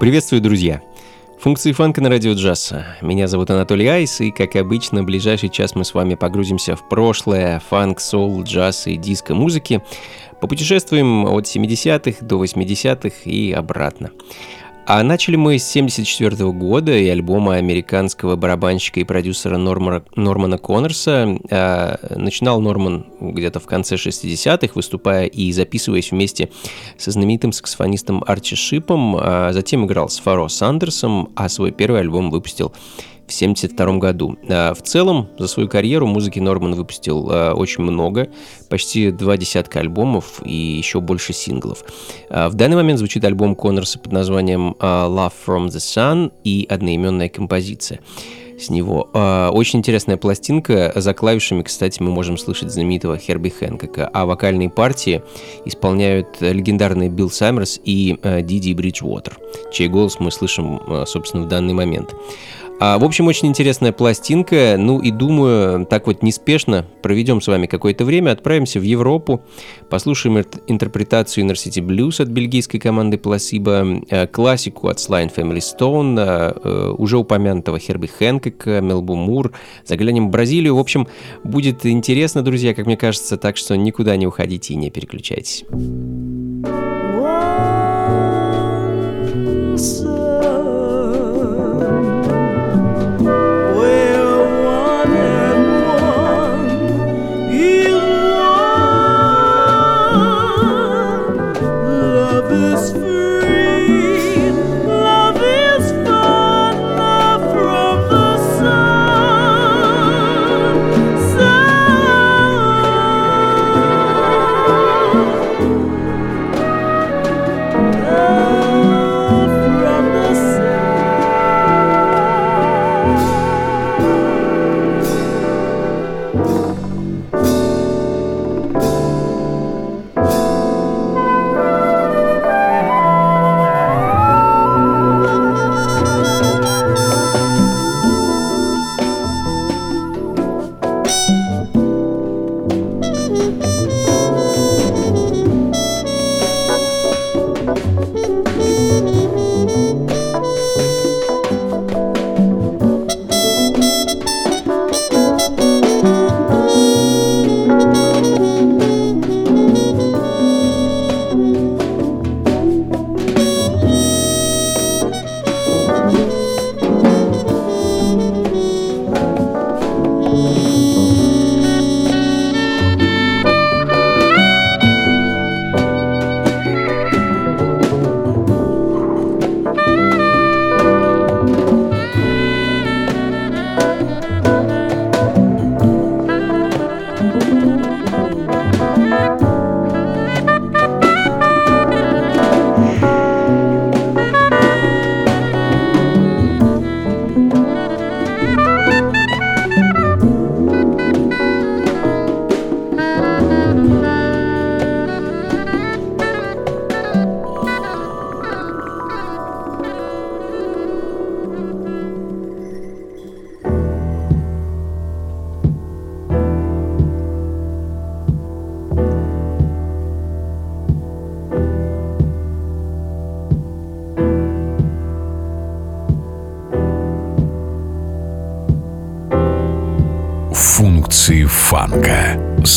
Приветствую, друзья! Функции фанка на радио джаз. Меня зовут Анатолий Айс, и, как обычно, в ближайший час мы с вами погрузимся в прошлое фанк, соул, джаз и диско-музыки. Попутешествуем от 70-х до 80-х и обратно. А начали мы с 1974 года и альбома американского барабанщика и продюсера Нормана, Нормана Коннорса. А, начинал Норман где-то в конце 60-х, выступая и записываясь вместе со знаменитым саксофонистом Арчи Шипом. А затем играл с Фаро Сандерсом, а свой первый альбом выпустил в 1972 году. А, в целом, за свою карьеру музыки Норман выпустил а, очень много, почти два десятка альбомов и еще больше синглов. А, в данный момент звучит альбом Коннорса под названием Love from the Sun и одноименная композиция с него. Очень интересная пластинка. За клавишами, кстати, мы можем слышать знаменитого Херби Хэнкока, а вокальные партии исполняют легендарные Билл Саммерс и Диди Бриджвотер, чей голос мы слышим, собственно, в данный момент. А, в общем, очень интересная пластинка. Ну и думаю, так вот неспешно проведем с вами какое-то время, отправимся в Европу, послушаем интерпретацию Inner City Blues от бельгийской команды Placebo, э, классику от Sly Family Stone, э, э, уже упомянутого Херби Хэнкока, Мелбу Мур, заглянем в Бразилию. В общем, будет интересно, друзья, как мне кажется, так что никуда не уходите и не переключайтесь.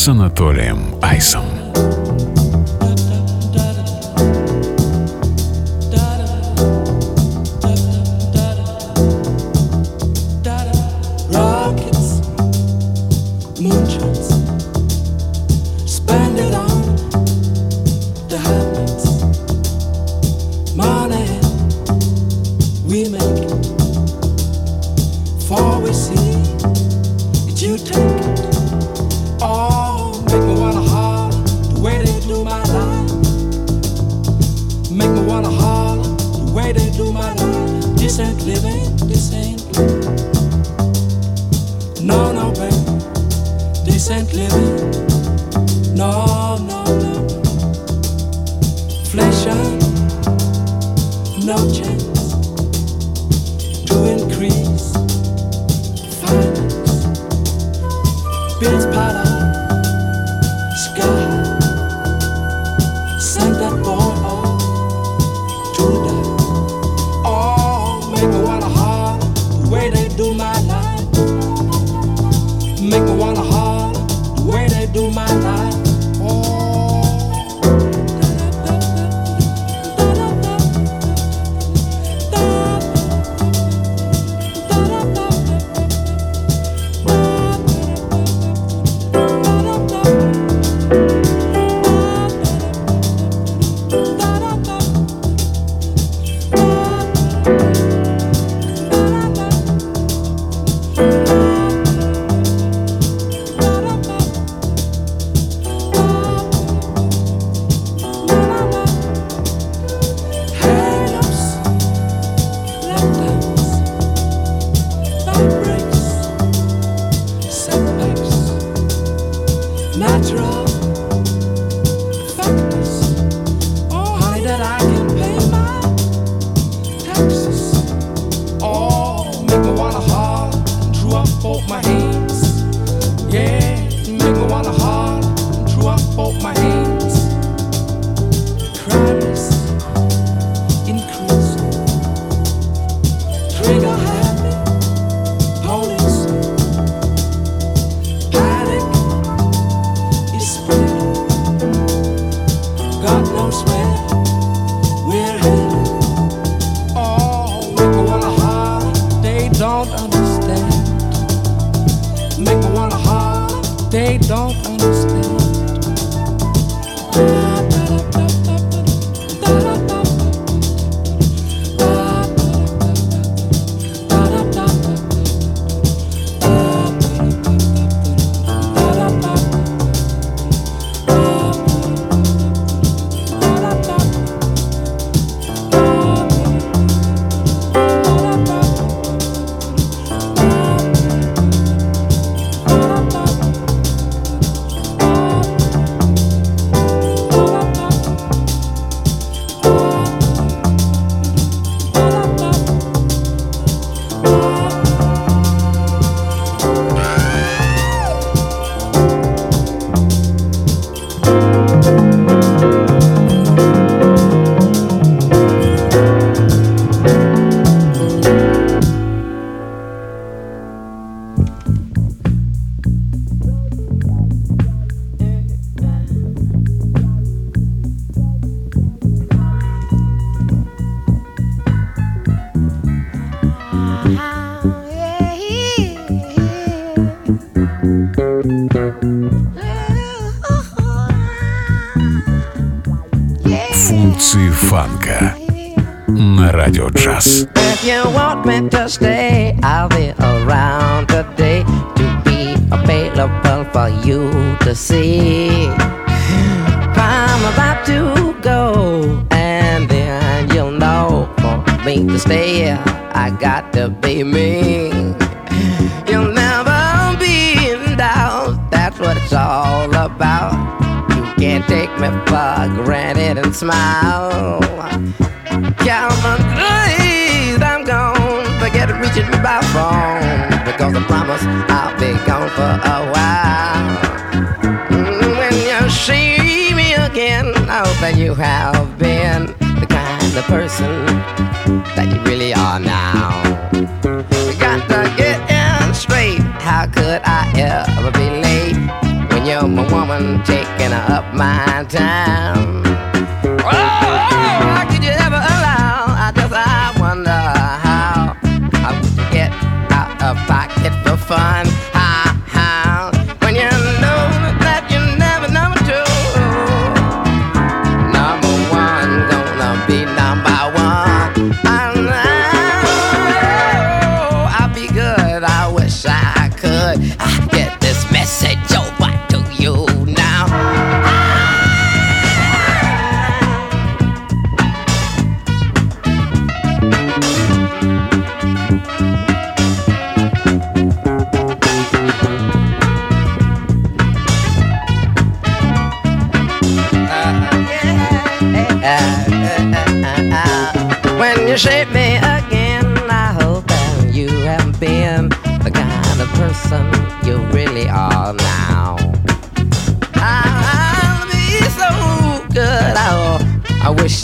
Фанка ain't living. No, no, no. Flesh out, no chance I swear. me for granted and smile. Count my days, I'm gone. Forget reaching me by phone because I promise I'll be gone for a while. Mm, when you see me again, I hope that you have been the kind of person that you really are now. You got to get in straight. How could I ever be late when you're my woman? Take my time.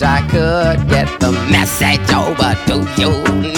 Wish I could get the message over to you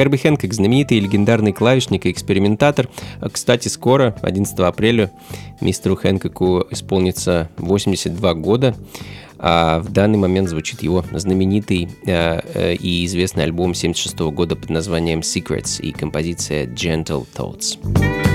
Херби Хэнкок, знаменитый и легендарный клавишник и экспериментатор. Кстати, скоро, 11 апреля, мистеру Хэнкоку исполнится 82 года. А в данный момент звучит его знаменитый э, э, и известный альбом 76 года под названием Secrets и композиция Gentle Thoughts.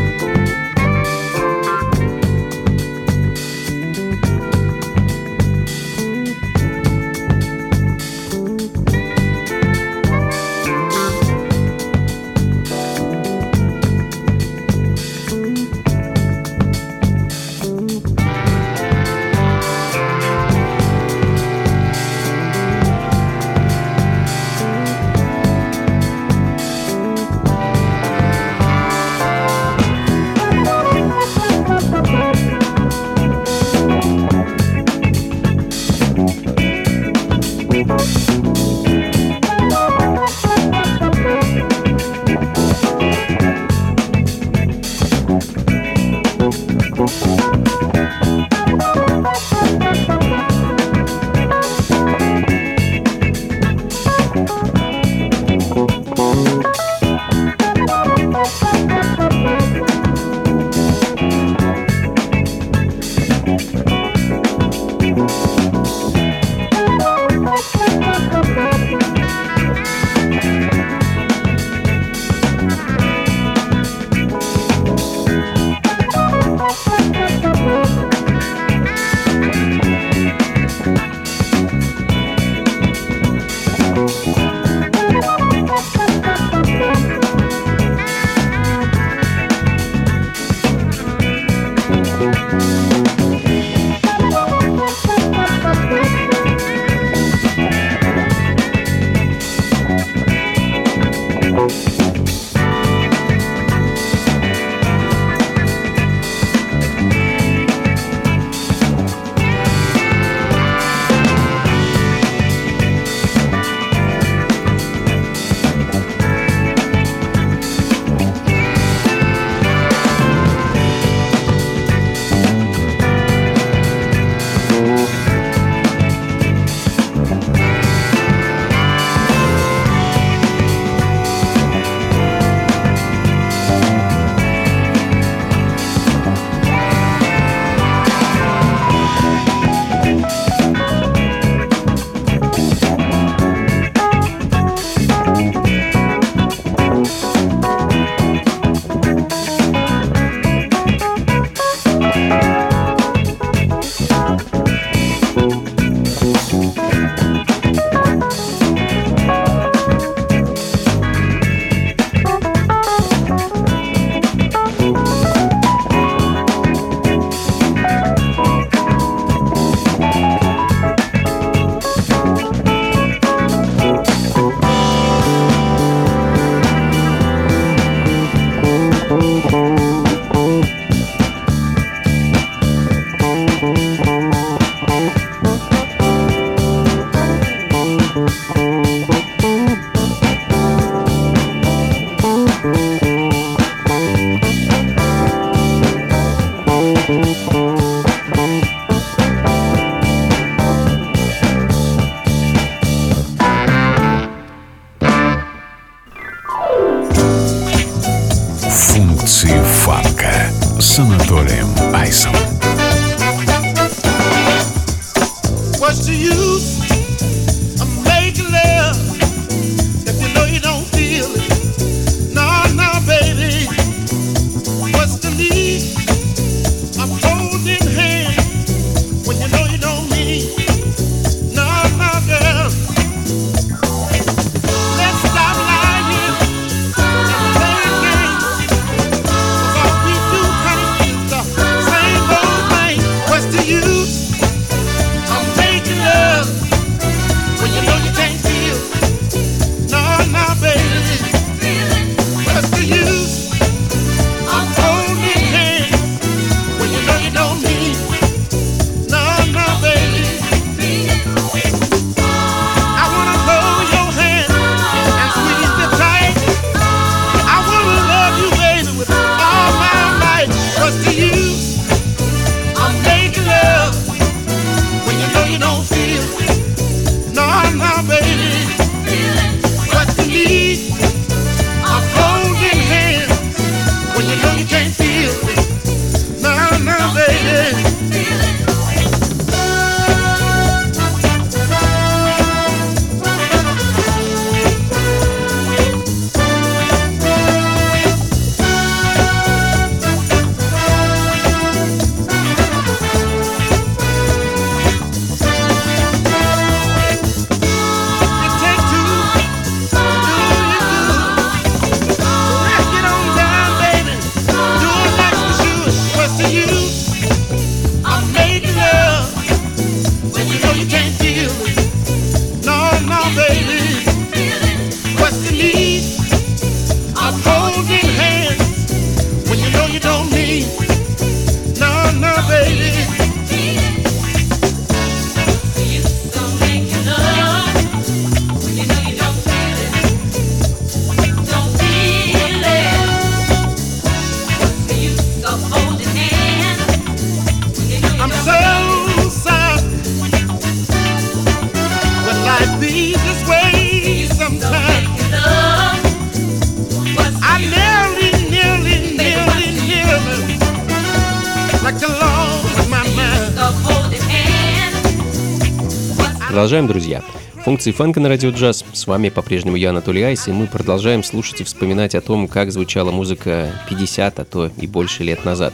Функции фанка на радио джаз. С вами по-прежнему я, Анатолий Айс, и мы продолжаем слушать и вспоминать о том, как звучала музыка 50, а то и больше лет назад.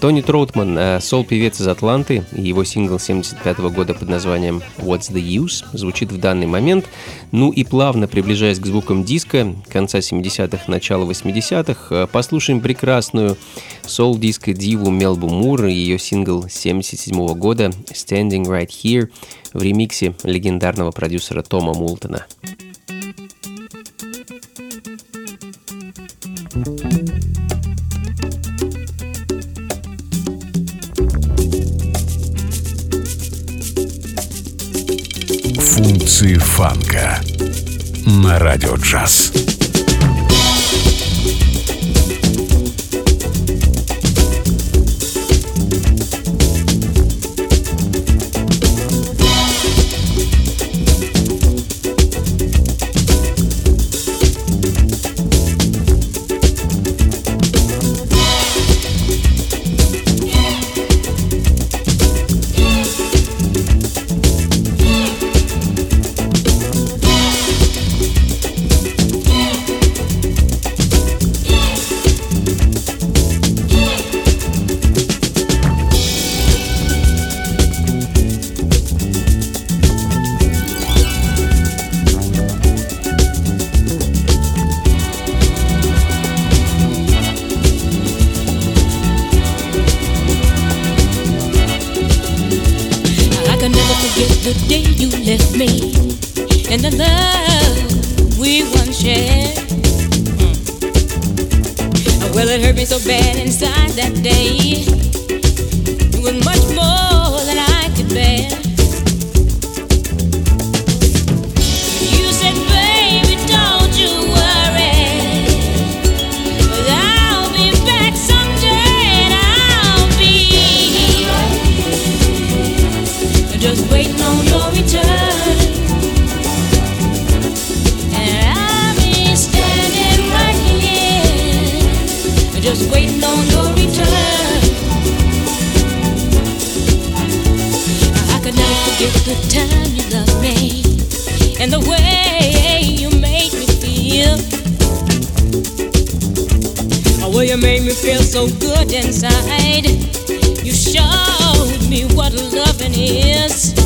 Тони Троутман, э, соул-певец из Атланты, и его сингл 75 года под названием «What's the Use» звучит в данный момент. Ну и плавно приближаясь к звукам диско конца 70-х, начала 80-х, э, послушаем прекрасную соул-диско диву Мелбу Мур и ее сингл 77 года «Standing Right Here» в ремиксе легендарного продюсера Тома Мултона. Функции фанка на радио джаз. The time you loved me and the way you made me feel. Oh, you made me feel so good inside. You showed me what loving is.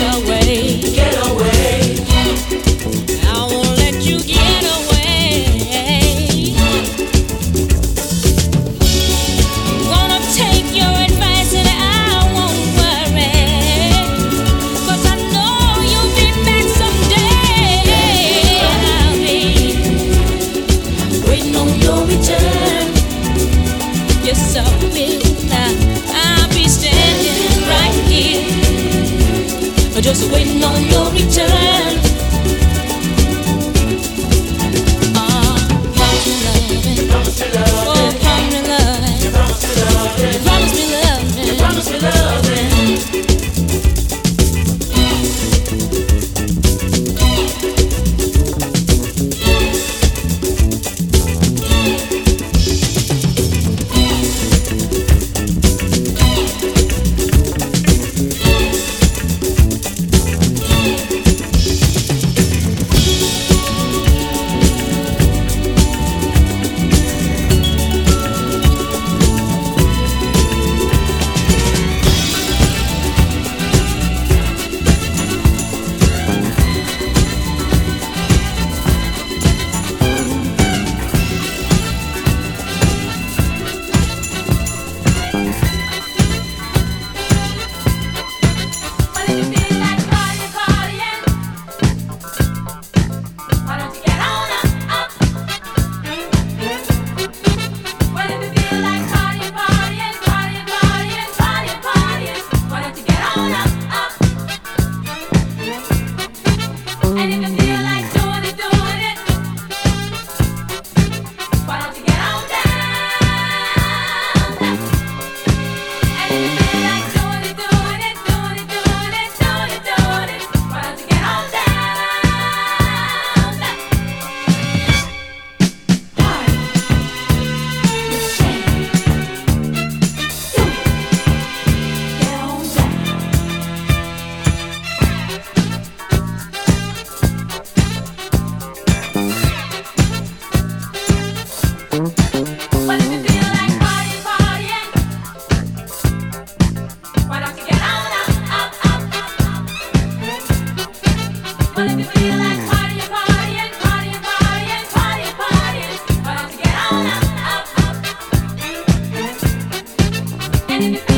Bye.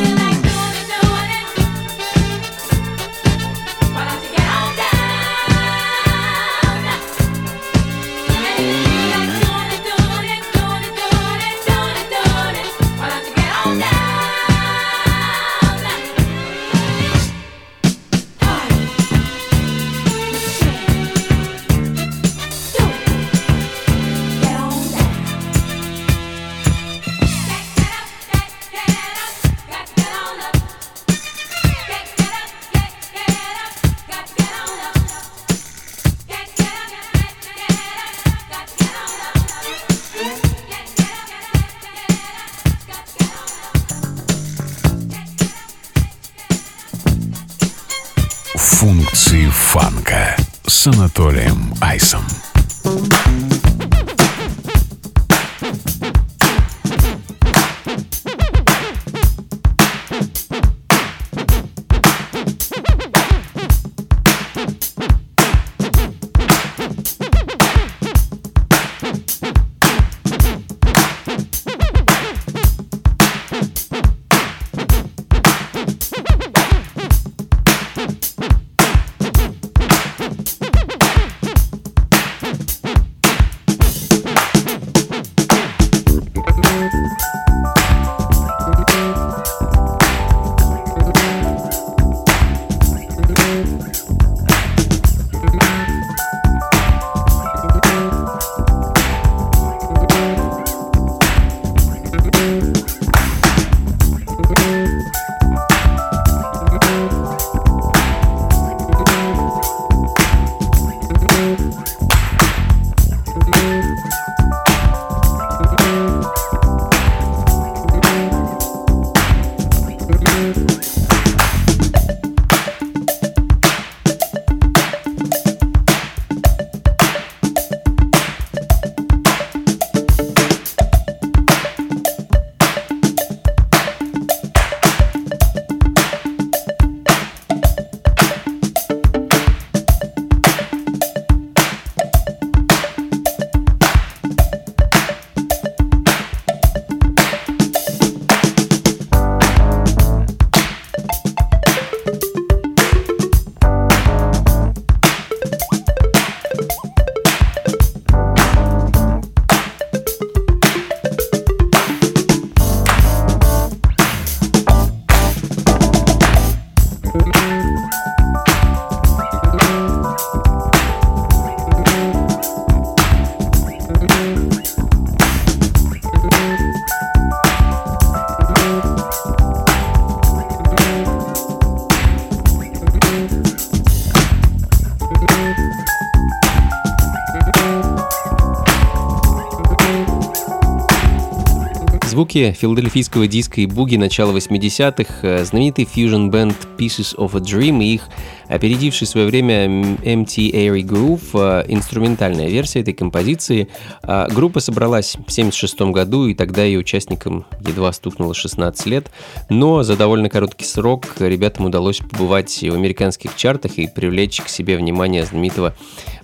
Звуки филадельфийского диска и буги начала 80-х, э, знаменитый фьюжн-бенд Pieces of a Dream и их опередивший свое время MT Airy Groove, инструментальная версия этой композиции. А группа собралась в 1976 году, и тогда ее участникам едва стукнуло 16 лет, но за довольно короткий срок ребятам удалось побывать в американских чартах и привлечь к себе внимание знаменитого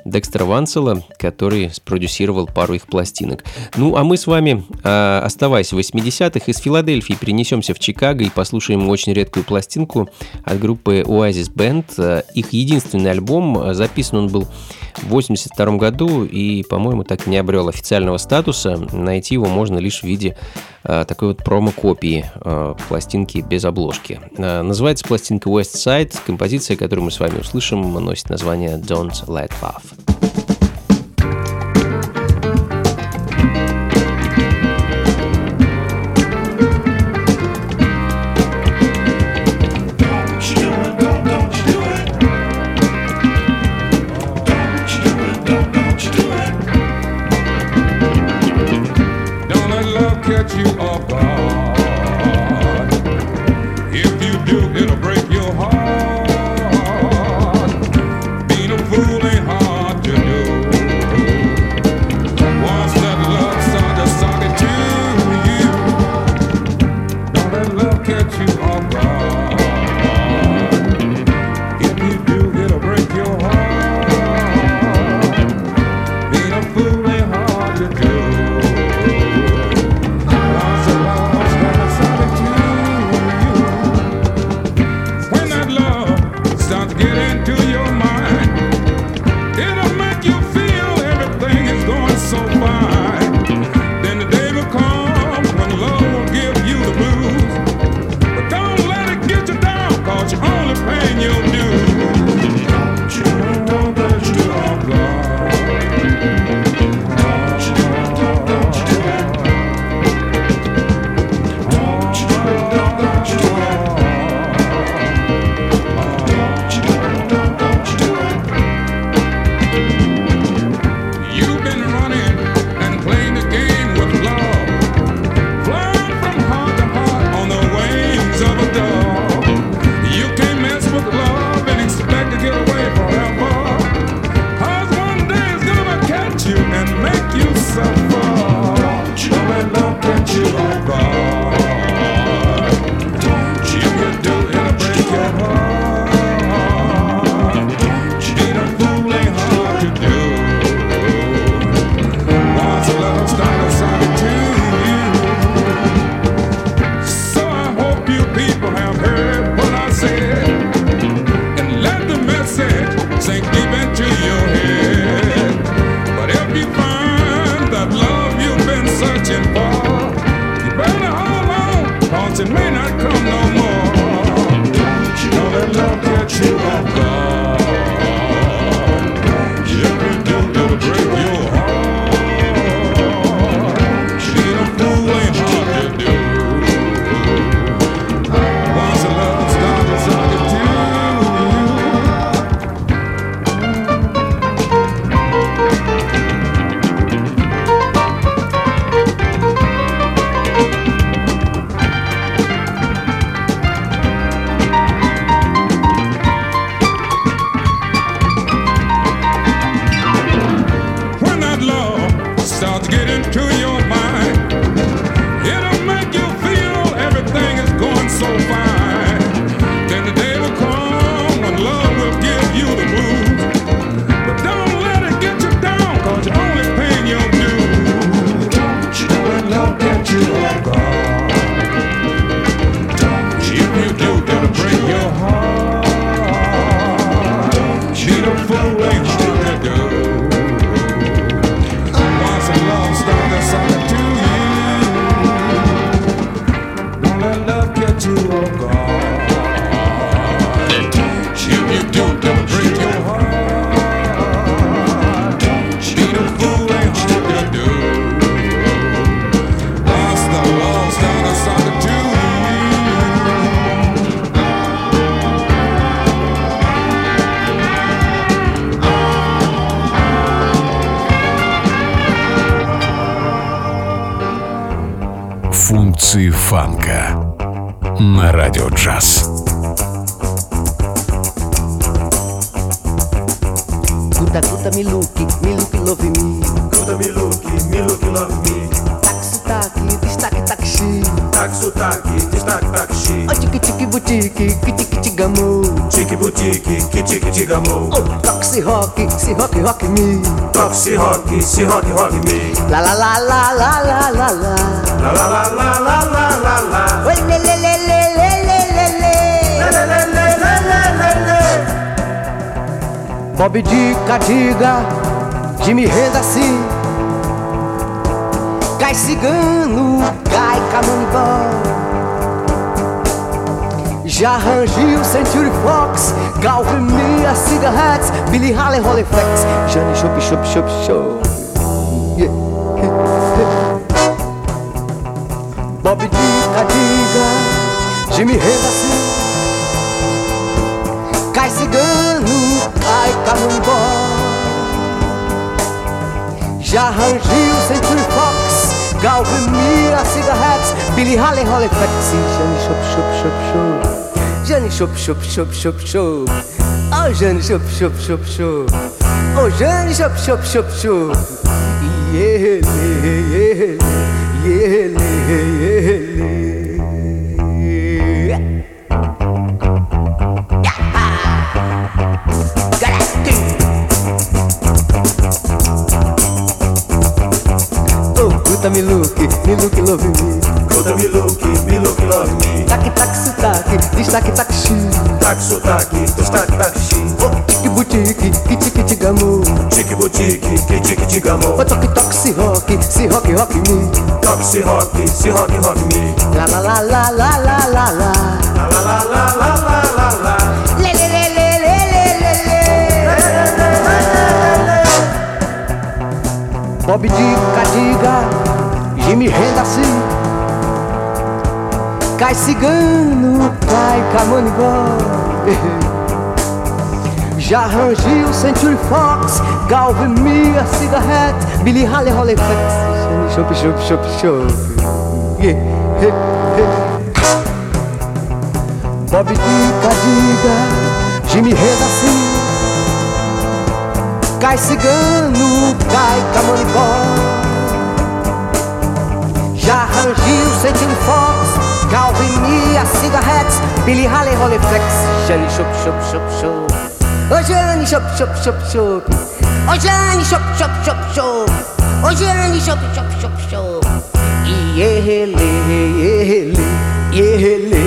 Декстера Вансела, который спродюсировал пару их пластинок. Ну, а мы с вами, а, оставаясь в 80-х, из Филадельфии перенесемся в Чикаго и послушаем очень редкую пластинку от группы Oasis Band. Их единственный альбом, записан он был в 82 году и, по-моему, так не обрел официального статуса. Найти его можно лишь в виде а, такой вот промо-копии а, пластинки без обложки. Называется пластинка West Side. Композиция, которую мы с вами услышим, носит название Don't Let Love. Se rock, se rock, rock me. Toque, se rock, se rock, rock me. La la la la la la la la. La la la la la la la la. Oh, le le le le le le le le. Le le le le le le le. Bob Dica, diga, Jimmy renda assim. Cai cigano, cai camonibó. Já rangiu Century Fox, Galvin Mia, Cigarettes, Billy Hallen, Roleflex, Jane Chop Chop Chop Show. Bob Dica Diga, Jimmy Revaci, Cai Cigano, Cai Canumbó. Já rangiu Century Fox, Galvin Mira, Cigarettes, Billy Hallen, Roleflex, Jane Chop Chop Chop Show. Jane Chop Chop Chop Chop Show. Ô oh, Jane, chup, chup, chup, chup. Ô oh, Jane, chup, chup, chup, chup. E ele, ele, ele, ele. Oh, Guta me look, me look, love me. Guta me look, me look, love me. Tac, tac, sotaque, destaque, tac, shoot sotaque, destaque, taxi. Oh, tique, boutique, que tique, tigamo Tique, boutique, que tique, tigamo. Oh, toque, toque, se rock, se rock, rock me Toque, se rock, se rock, rock me. La la la la la la la la La la la la la la la la. Le le le le le le le le Bob Dica, diga, Jimmy renda assim Cai cigano, cai camonibó Já Rangil, Century Fox, Galve Mia, Cigarette, Billy Halle, Holly Fett, Chup, chup, chup, chup. Bob Dica, diga, Jimmy Reda, sim. Cai cigano, cai camanibó. Já Rangil, Century Fox, Galve Mia, Cigarette, Billy Holly Holly Flex flexion shop shop shop shop. Oh journey shop shop shop shop. Oh journey shop shop shop shop. Oh journey shop shop shop shop. Yeah, yeah, yeah, yeah, yeah, yeah.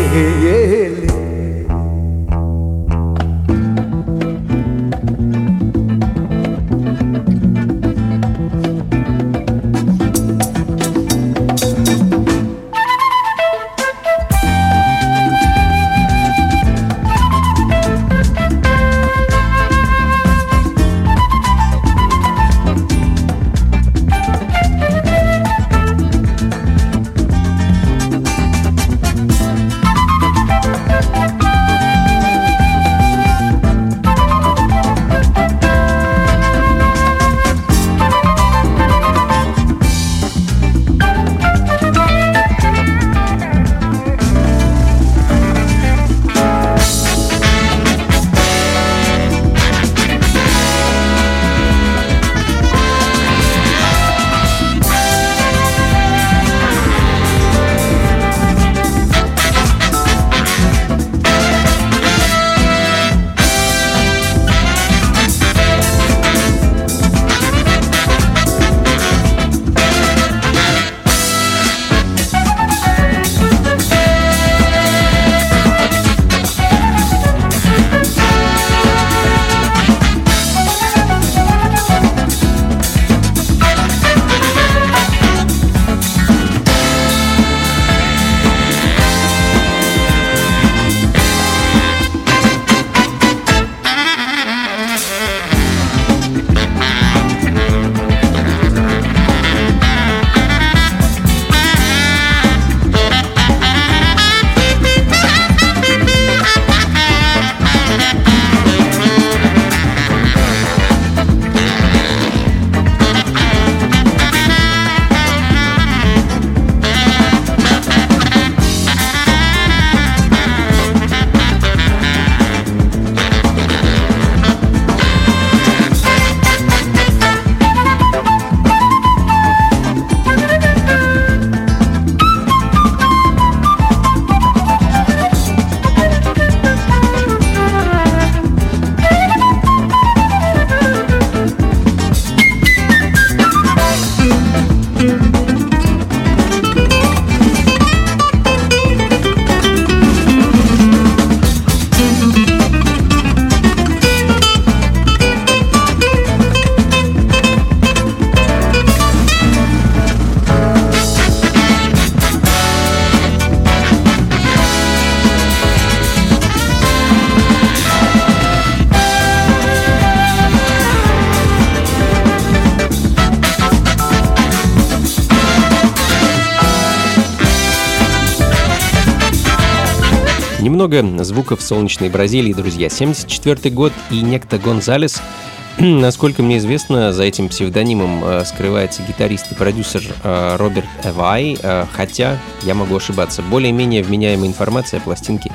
Немного звуков солнечной Бразилии, друзья. 74 год и некто Гонзалес Насколько мне известно, за этим псевдонимом э, скрывается гитарист и продюсер э, Роберт Эвай, э, хотя я могу ошибаться. Более-менее вменяемой информации о пластинке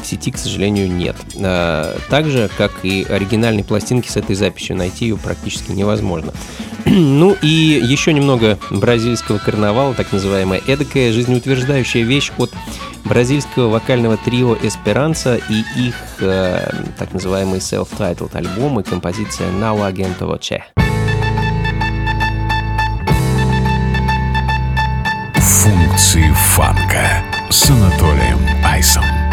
в сети, к сожалению, нет. Так же, как и оригинальной пластинки с этой записью, найти ее практически невозможно. Ну и еще немного бразильского карнавала, так называемая эдакая жизнеутверждающая вещь от бразильского вокального трио Эсперанца и их э, так называемый self-titled альбом и композиция «Now Agento Voce». Функции фанка с Анатолием Айсом.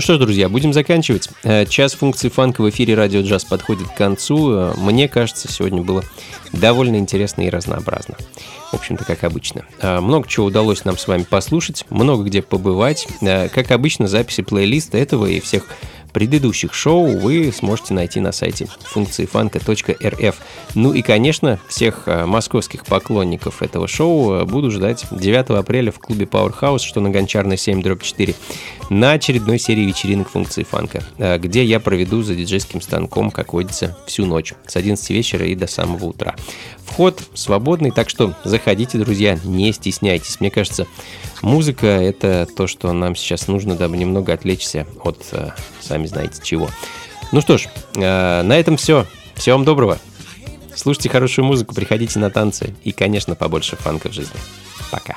Ну что ж, друзья, будем заканчивать. Э, час функции фанка в эфире Радио Джаз подходит к концу. Э, мне кажется, сегодня было довольно интересно и разнообразно. В общем-то, как обычно. Э, много чего удалось нам с вами послушать, много где побывать. Как обычно, записи плейлиста этого и всех предыдущих шоу вы сможете найти на сайте функции фанка.рф. Ну и, конечно, всех э, московских поклонников этого шоу э, буду ждать 9 апреля в клубе Powerhouse, что на Гончарной 7 дробь 4, на очередной серии вечеринок функции фанка, э, где я проведу за диджейским станком, как водится, всю ночь, с 11 вечера и до самого утра. Вход свободный, так что заходите, друзья, не стесняйтесь. Мне кажется, музыка — это то, что нам сейчас нужно, дабы немного отвлечься от сами знаете чего. Ну что ж, э, на этом все. Всего вам доброго. Слушайте хорошую музыку, приходите на танцы и, конечно, побольше фанка в жизни. Пока.